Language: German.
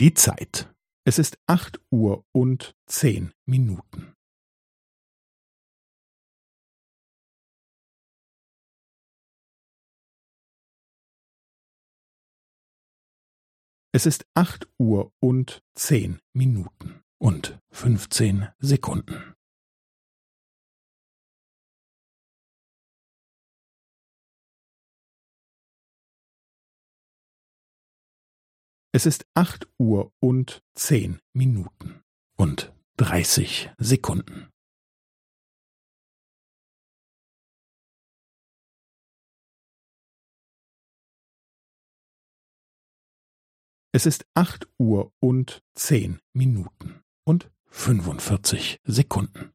Die Zeit. Es ist acht Uhr und zehn Minuten. Es ist acht Uhr und zehn Minuten und fünfzehn Sekunden. Es ist acht Uhr und zehn Minuten und dreißig Sekunden. Es ist acht Uhr und zehn Minuten und fünfundvierzig Sekunden.